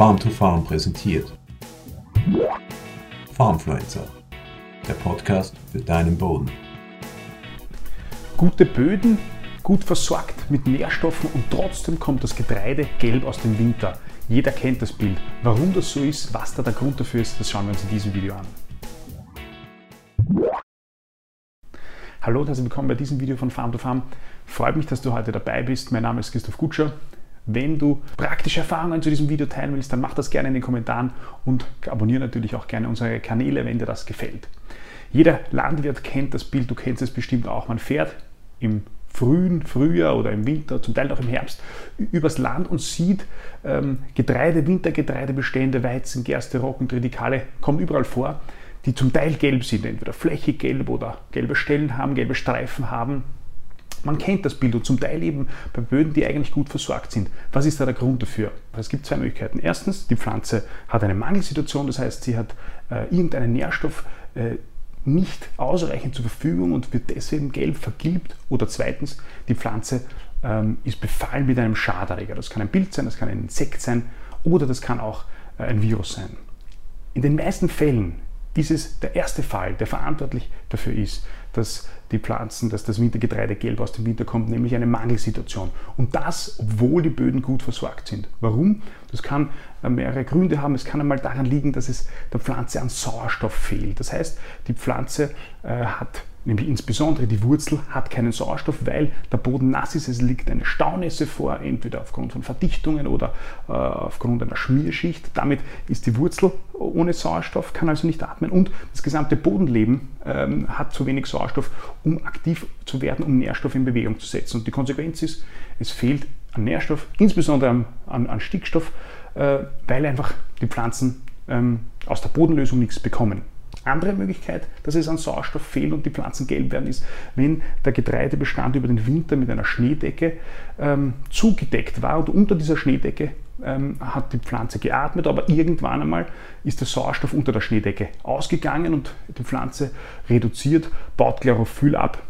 Farm to Farm präsentiert. Farmfluencer, der Podcast für deinen Boden. Gute Böden, gut versorgt mit Nährstoffen und trotzdem kommt das Getreide gelb aus dem Winter. Jeder kennt das Bild. Warum das so ist, was da der Grund dafür ist, das schauen wir uns in diesem Video an. Hallo und herzlich willkommen bei diesem Video von Farm to Farm. Freut mich, dass du heute dabei bist. Mein Name ist Christoph Gutscher. Wenn du praktische Erfahrungen zu diesem Video teilen willst, dann mach das gerne in den Kommentaren und abonniere natürlich auch gerne unsere Kanäle, wenn dir das gefällt. Jeder Landwirt kennt das Bild, du kennst es bestimmt auch. Man fährt im frühen Frühjahr oder im Winter, zum Teil auch im Herbst, übers Land und sieht ähm, Getreide, Wintergetreidebestände, Weizen, Gerste, Roggen, Tritikale, kommen überall vor die zum Teil gelb sind, entweder flächig gelb oder gelbe Stellen haben, gelbe Streifen haben. Man kennt das Bild und zum Teil eben bei Böden, die eigentlich gut versorgt sind. Was ist da der Grund dafür? Es gibt zwei Möglichkeiten. Erstens, die Pflanze hat eine Mangelsituation, das heißt, sie hat äh, irgendeinen Nährstoff äh, nicht ausreichend zur Verfügung und wird deswegen gelb vergilbt. Oder zweitens, die Pflanze ähm, ist befallen mit einem Schaderreger. Das kann ein Bild sein, das kann ein Insekt sein oder das kann auch äh, ein Virus sein. In den meisten Fällen ist es der erste Fall, der verantwortlich dafür ist, dass die Pflanzen, dass das Wintergetreide gelb aus dem Winter kommt, nämlich eine Mangelsituation. Und das, obwohl die Böden gut versorgt sind. Warum? Das kann äh, mehrere Gründe haben. Es kann einmal daran liegen, dass es der Pflanze an Sauerstoff fehlt. Das heißt, die Pflanze äh, hat nämlich insbesondere die Wurzel hat keinen Sauerstoff, weil der Boden nass ist. Es liegt eine Staunässe vor, entweder aufgrund von Verdichtungen oder äh, aufgrund einer Schmierschicht. Damit ist die Wurzel ohne Sauerstoff, kann also nicht atmen und das gesamte Bodenleben ähm, hat zu wenig Sauerstoff, um aktiv zu werden, um Nährstoff in Bewegung zu setzen. Und die Konsequenz ist, es fehlt an Nährstoff, insbesondere an, an, Stickstoff, äh, weil einfach die Pflanzen ähm, aus der Bodenlösung nichts bekommen. Andere Möglichkeit, dass es an Sauerstoff fehlt und die Pflanzen gelb werden, ist, wenn der Getreidebestand über den Winter mit einer Schneedecke ähm, zugedeckt war und unter dieser Schneedecke ähm, hat die Pflanze geatmet, aber irgendwann einmal ist der Sauerstoff unter der Schneedecke ausgegangen und die Pflanze reduziert, baut Chlorophyll ab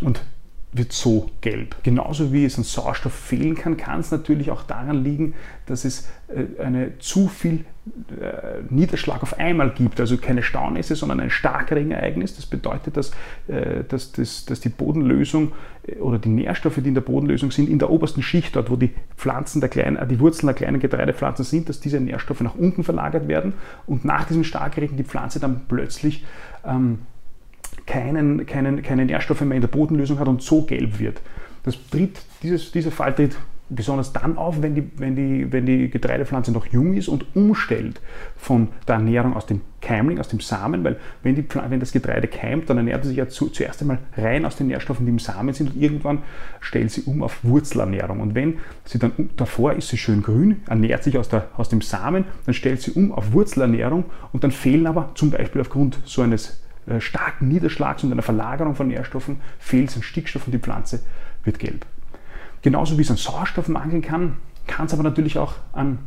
und wird so gelb. Genauso wie es an Sauerstoff fehlen kann, kann es natürlich auch daran liegen, dass es äh, eine zu viel äh, Niederschlag auf einmal gibt, also keine Staunässe, sondern ein Starkregenereignis. Das bedeutet, dass, äh, dass, dass, dass die Bodenlösung oder die Nährstoffe, die in der Bodenlösung sind, in der obersten Schicht, dort wo die Pflanzen der kleinen, die Wurzeln der kleinen Getreidepflanzen sind, dass diese Nährstoffe nach unten verlagert werden und nach diesem Starkregen die Pflanze dann plötzlich ähm, keinen, keinen, keine Nährstoffe mehr in der Bodenlösung hat und so gelb wird. Das tritt, dieses, dieser Fall tritt besonders dann auf, wenn die, wenn, die, wenn die Getreidepflanze noch jung ist und umstellt von der Ernährung aus dem Keimling, aus dem Samen, weil wenn, die, wenn das Getreide keimt, dann ernährt es sich ja zu, zuerst einmal rein aus den Nährstoffen, die im Samen sind und irgendwann stellt sie um auf Wurzelernährung. Und wenn sie dann davor ist sie schön grün, ernährt sich aus, der, aus dem Samen, dann stellt sie um auf Wurzelernährung und dann fehlen aber zum Beispiel aufgrund so eines starken Niederschlags und einer Verlagerung von Nährstoffen fehlt es an Stickstoff und die Pflanze wird gelb. Genauso wie es an Sauerstoff mangeln kann, kann es aber natürlich auch an,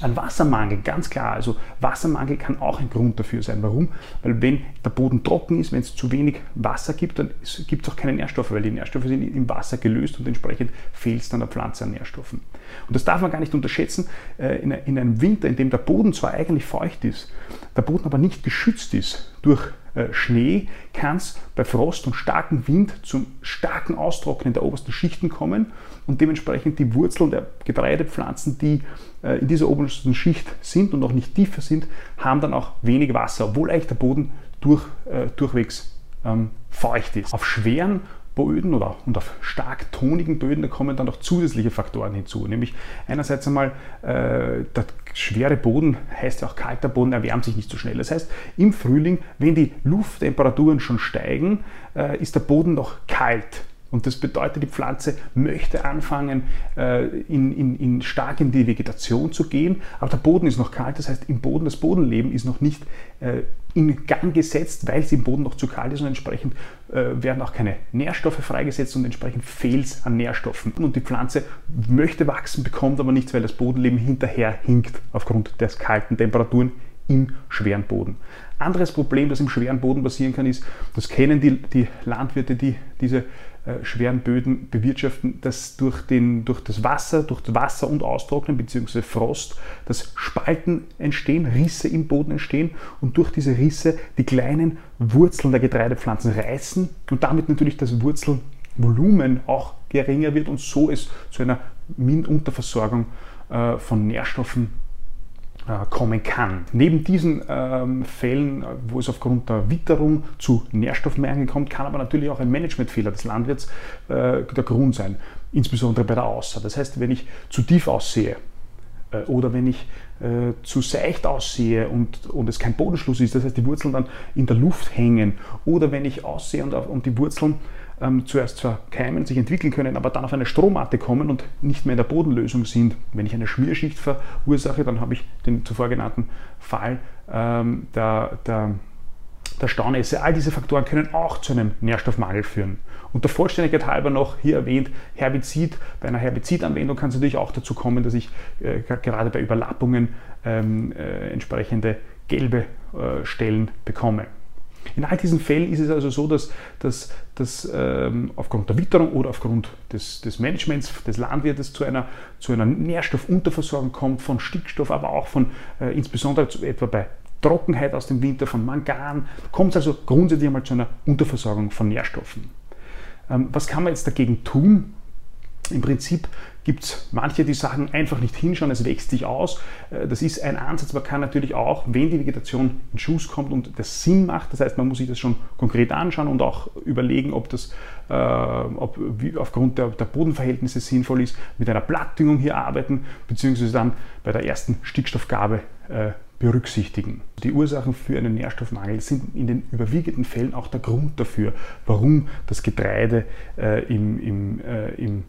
an Wassermangel, ganz klar. Also Wassermangel kann auch ein Grund dafür sein. Warum? Weil wenn der Boden trocken ist, wenn es zu wenig Wasser gibt, dann gibt es auch keine Nährstoffe, weil die Nährstoffe sind im Wasser gelöst und entsprechend fehlt es dann der Pflanze an Nährstoffen. Und das darf man gar nicht unterschätzen. Äh, in einem Winter, in dem der Boden zwar eigentlich feucht ist, der Boden aber nicht geschützt ist durch äh, Schnee kann es bei Frost und starkem Wind zum starken Austrocknen der obersten Schichten kommen und dementsprechend die Wurzeln der Getreidepflanzen, die äh, in dieser obersten Schicht sind und noch nicht tiefer sind, haben dann auch wenig Wasser, obwohl eigentlich der Boden durch, äh, durchwegs ähm, feucht ist. Auf schweren Böden oder und auf stark tonigen Böden, da kommen dann noch zusätzliche Faktoren hinzu. Nämlich einerseits einmal äh, der schwere Boden, heißt ja auch kalter Boden, erwärmt sich nicht so schnell. Das heißt, im Frühling, wenn die Lufttemperaturen schon steigen, äh, ist der Boden noch kalt. Und das bedeutet, die Pflanze möchte anfangen, äh, in, in, in stark in die Vegetation zu gehen, aber der Boden ist noch kalt, das heißt, im Boden, das Bodenleben ist noch nicht äh, in Gang gesetzt, weil es im Boden noch zu kalt ist. Und entsprechend äh, werden auch keine Nährstoffe freigesetzt und entsprechend fehlt es an Nährstoffen. Und die Pflanze möchte wachsen, bekommt aber nichts, weil das Bodenleben hinterher hinkt aufgrund der kalten Temperaturen im schweren Boden. Anderes Problem, das im schweren Boden passieren kann, ist, das kennen die, die Landwirte, die diese äh, schweren Böden bewirtschaften, dass durch, den, durch das Wasser, durch das Wasser und Austrocknen bzw. Frost, dass Spalten entstehen, Risse im Boden entstehen und durch diese Risse die kleinen Wurzeln der Getreidepflanzen reißen und damit natürlich das Wurzelvolumen auch geringer wird und so es zu einer Unterversorgung äh, von Nährstoffen äh, kommen kann. Neben diesen ähm, Fällen, wo es aufgrund der Witterung zu Nährstoffmängeln kommt, kann aber natürlich auch ein Managementfehler des Landwirts äh, der Grund sein, insbesondere bei der Aussaat. Das heißt, wenn ich zu tief aussehe äh, oder wenn ich äh, zu seicht aussehe und, und es kein Bodenschluss ist, das heißt die Wurzeln dann in der Luft hängen oder wenn ich aussehe und, und die Wurzeln ähm, zuerst zwar keimen, sich entwickeln können, aber dann auf eine Stromatte kommen und nicht mehr in der Bodenlösung sind. Wenn ich eine Schmierschicht verursache, dann habe ich den zuvor genannten Fall ähm, der, der, der Staunässe. All diese Faktoren können auch zu einem Nährstoffmangel führen. Und der Vollständigkeit halber noch hier erwähnt, Herbizid. Bei einer Herbizidanwendung kann es natürlich auch dazu kommen, dass ich äh, gerade bei Überlappungen ähm, äh, entsprechende gelbe äh, Stellen bekomme. In all diesen Fällen ist es also so, dass, dass, dass ähm, aufgrund der Witterung oder aufgrund des, des Managements des Landwirtes zu einer, zu einer Nährstoffunterversorgung kommt, von Stickstoff, aber auch von äh, insbesondere zu, etwa bei Trockenheit aus dem Winter, von Mangan, kommt es also grundsätzlich einmal zu einer Unterversorgung von Nährstoffen. Ähm, was kann man jetzt dagegen tun? Im Prinzip gibt es manche, die sagen, einfach nicht hinschauen, es wächst sich aus. Äh, das ist ein Ansatz. Man kann natürlich auch, wenn die Vegetation in Schuss kommt und das Sinn macht, das heißt, man muss sich das schon konkret anschauen und auch überlegen, ob das äh, ob, aufgrund der, der, Bodenverhältnisse sinnvoll ist, mit einer Blattdüngung hier arbeiten, beziehungsweise dann bei der ersten Stickstoffgabe äh, berücksichtigen. Die Ursachen für einen Nährstoffmangel sind in den überwiegenden Fällen auch der Grund dafür, warum das Getreide äh, im, im, äh, im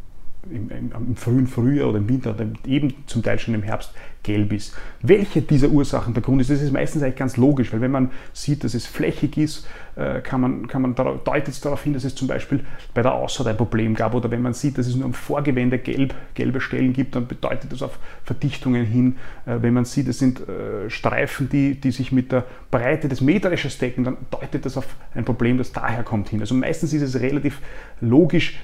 im, im, im, frühen Frühjahr oder im Winter oder eben zum Teil schon im Herbst gelb ist. Welche dieser Ursachen der Grund ist, das ist meistens eigentlich ganz logisch, weil wenn man sieht, dass es flächig ist, äh, kann man, kann man darauf, deutet es darauf hin, dass es zum Beispiel bei der Aussaat ein Problem gab oder wenn man sieht, dass es nur am Vorgewende gelb, gelbe Stellen gibt, dann bedeutet das auf Verdichtungen hin. Äh, wenn man sieht, es sind äh, Streifen, die, die sich mit der Breite des Mähdreschers decken, dann deutet das auf ein Problem, das daher kommt hin. Also meistens ist es relativ logisch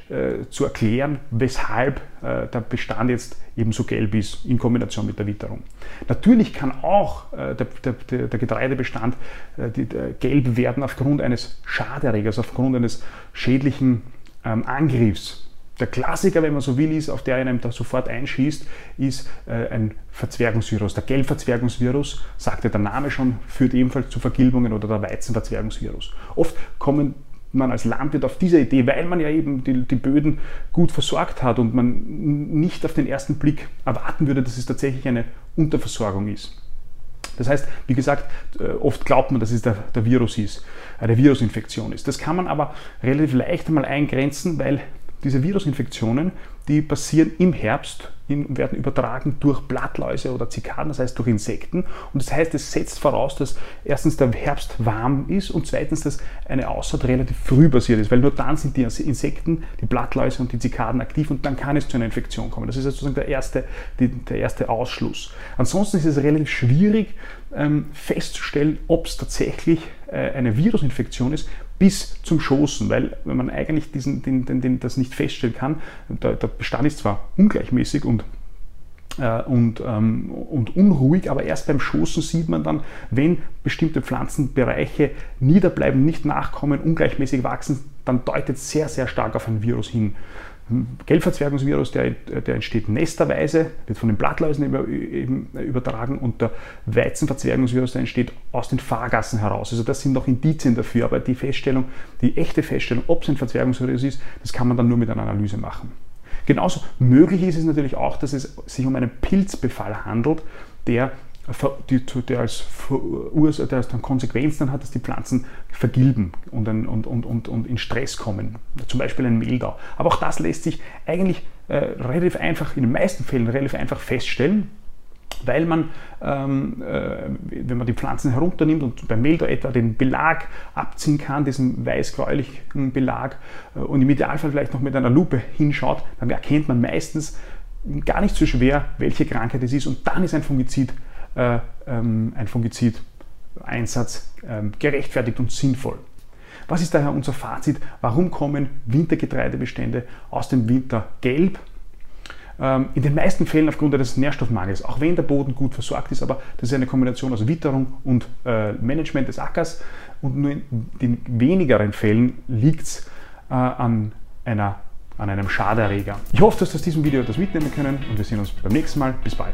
zu erklären, weshalb der Bestand jetzt ebenso gelb ist in Kombination mit der Witterung. Natürlich kann auch äh, der, der, der, Getreidebestand äh, die, der gelb werden aufgrund eines Schaderregers, aufgrund eines schädlichen ähm, Angriffs. Der Klassiker, wenn man so will, ist, auf der einem da sofort einschießt, ist äh, ein Verzwergungsvirus. Der Gelbverzwergungsvirus, sagte der Name schon, führt ebenfalls zu Vergilbungen oder der Weizenverzwergungsvirus. Oft kommen man als Landwirt auf diese Idee, weil man ja eben die, die, Böden gut versorgt hat und man nicht auf den ersten Blick erwarten würde, dass es tatsächlich eine Unterversorgung ist. Das heißt, wie gesagt, äh, oft glaubt man, dass es der, der Virus ist, eine Virusinfektion ist. Das kann man aber relativ leicht einmal eingrenzen, weil diese Virusinfektionen, die passieren im Herbst und werden übertragen durch Blattläuse oder Zikaden, das heißt durch Insekten. Und das heißt, es setzt voraus, dass erstens der Herbst warm ist und zweitens, dass eine Aussaat relativ früh passiert ist, weil nur dann sind die Insekten, die Blattläuse und die Zikaden aktiv und dann kann es zu einer Infektion kommen. Das ist sozusagen der erste, die, der erste Ausschluss. Ansonsten ist es relativ schwierig ähm, festzustellen, ob es tatsächlich äh, eine Virusinfektion ist, bis zum Schoßen, weil wenn man eigentlich diesen, den, den, den, das nicht feststellen kann, der, der Bestand ist zwar ungleichmäßig und äh, und, ähm, und unruhig, aber erst beim Schoßen sieht man dann, wenn bestimmte Pflanzenbereiche niederbleiben, nicht nachkommen, ungleichmäßig wachsen, dann deutet sehr, sehr stark auf ein Virus hin. Gelbverzwergungsvirus, der, der entsteht nesterweise, wird von den Blattläusen über, eben übertragen und der Weizenverzwergungsvirus, der entsteht aus den Fahrgassen heraus. Also das sind noch Indizien dafür, aber die Feststellung, die echte Feststellung, ob es ein Verzwergungsvirus ist, das kann man dann nur mit einer Analyse machen. Genauso möglich ist es natürlich auch, dass es sich um einen Pilzbefall handelt, der die, der als der als dann Konsequenz dann hat, dass die Pflanzen vergilben und, und, und, und, und in Stress kommen. Zum Beispiel ein Mehltau. Aber auch das lässt sich eigentlich äh, relativ einfach, in den meisten Fällen relativ einfach feststellen, weil man, ähm, äh, wenn man die Pflanzen herunternimmt und beim Mehltau etwa den Belag abziehen kann, diesen weiß-gräulichen Belag, äh, und im Idealfall vielleicht noch mit einer Lupe hinschaut, dann erkennt man meistens gar nicht so schwer, welche Krankheit es ist und dann ist ein Fungizid äh, ähm, ein Fungizid-Einsatz ähm, gerechtfertigt und sinnvoll. Was ist daher unser Fazit? Warum kommen Wintergetreidebestände aus dem Winter gelb? Ähm, in den meisten Fällen aufgrund des Nährstoffmangels, auch wenn der Boden gut versorgt ist, aber das ist eine Kombination aus Witterung und äh, Management des Ackers und nur in den wenigeren Fällen liegt es äh, an, an einem Schaderreger. Ich hoffe, dass du aus diesem Video etwas mitnehmen können und wir sehen uns beim nächsten Mal. Bis bald.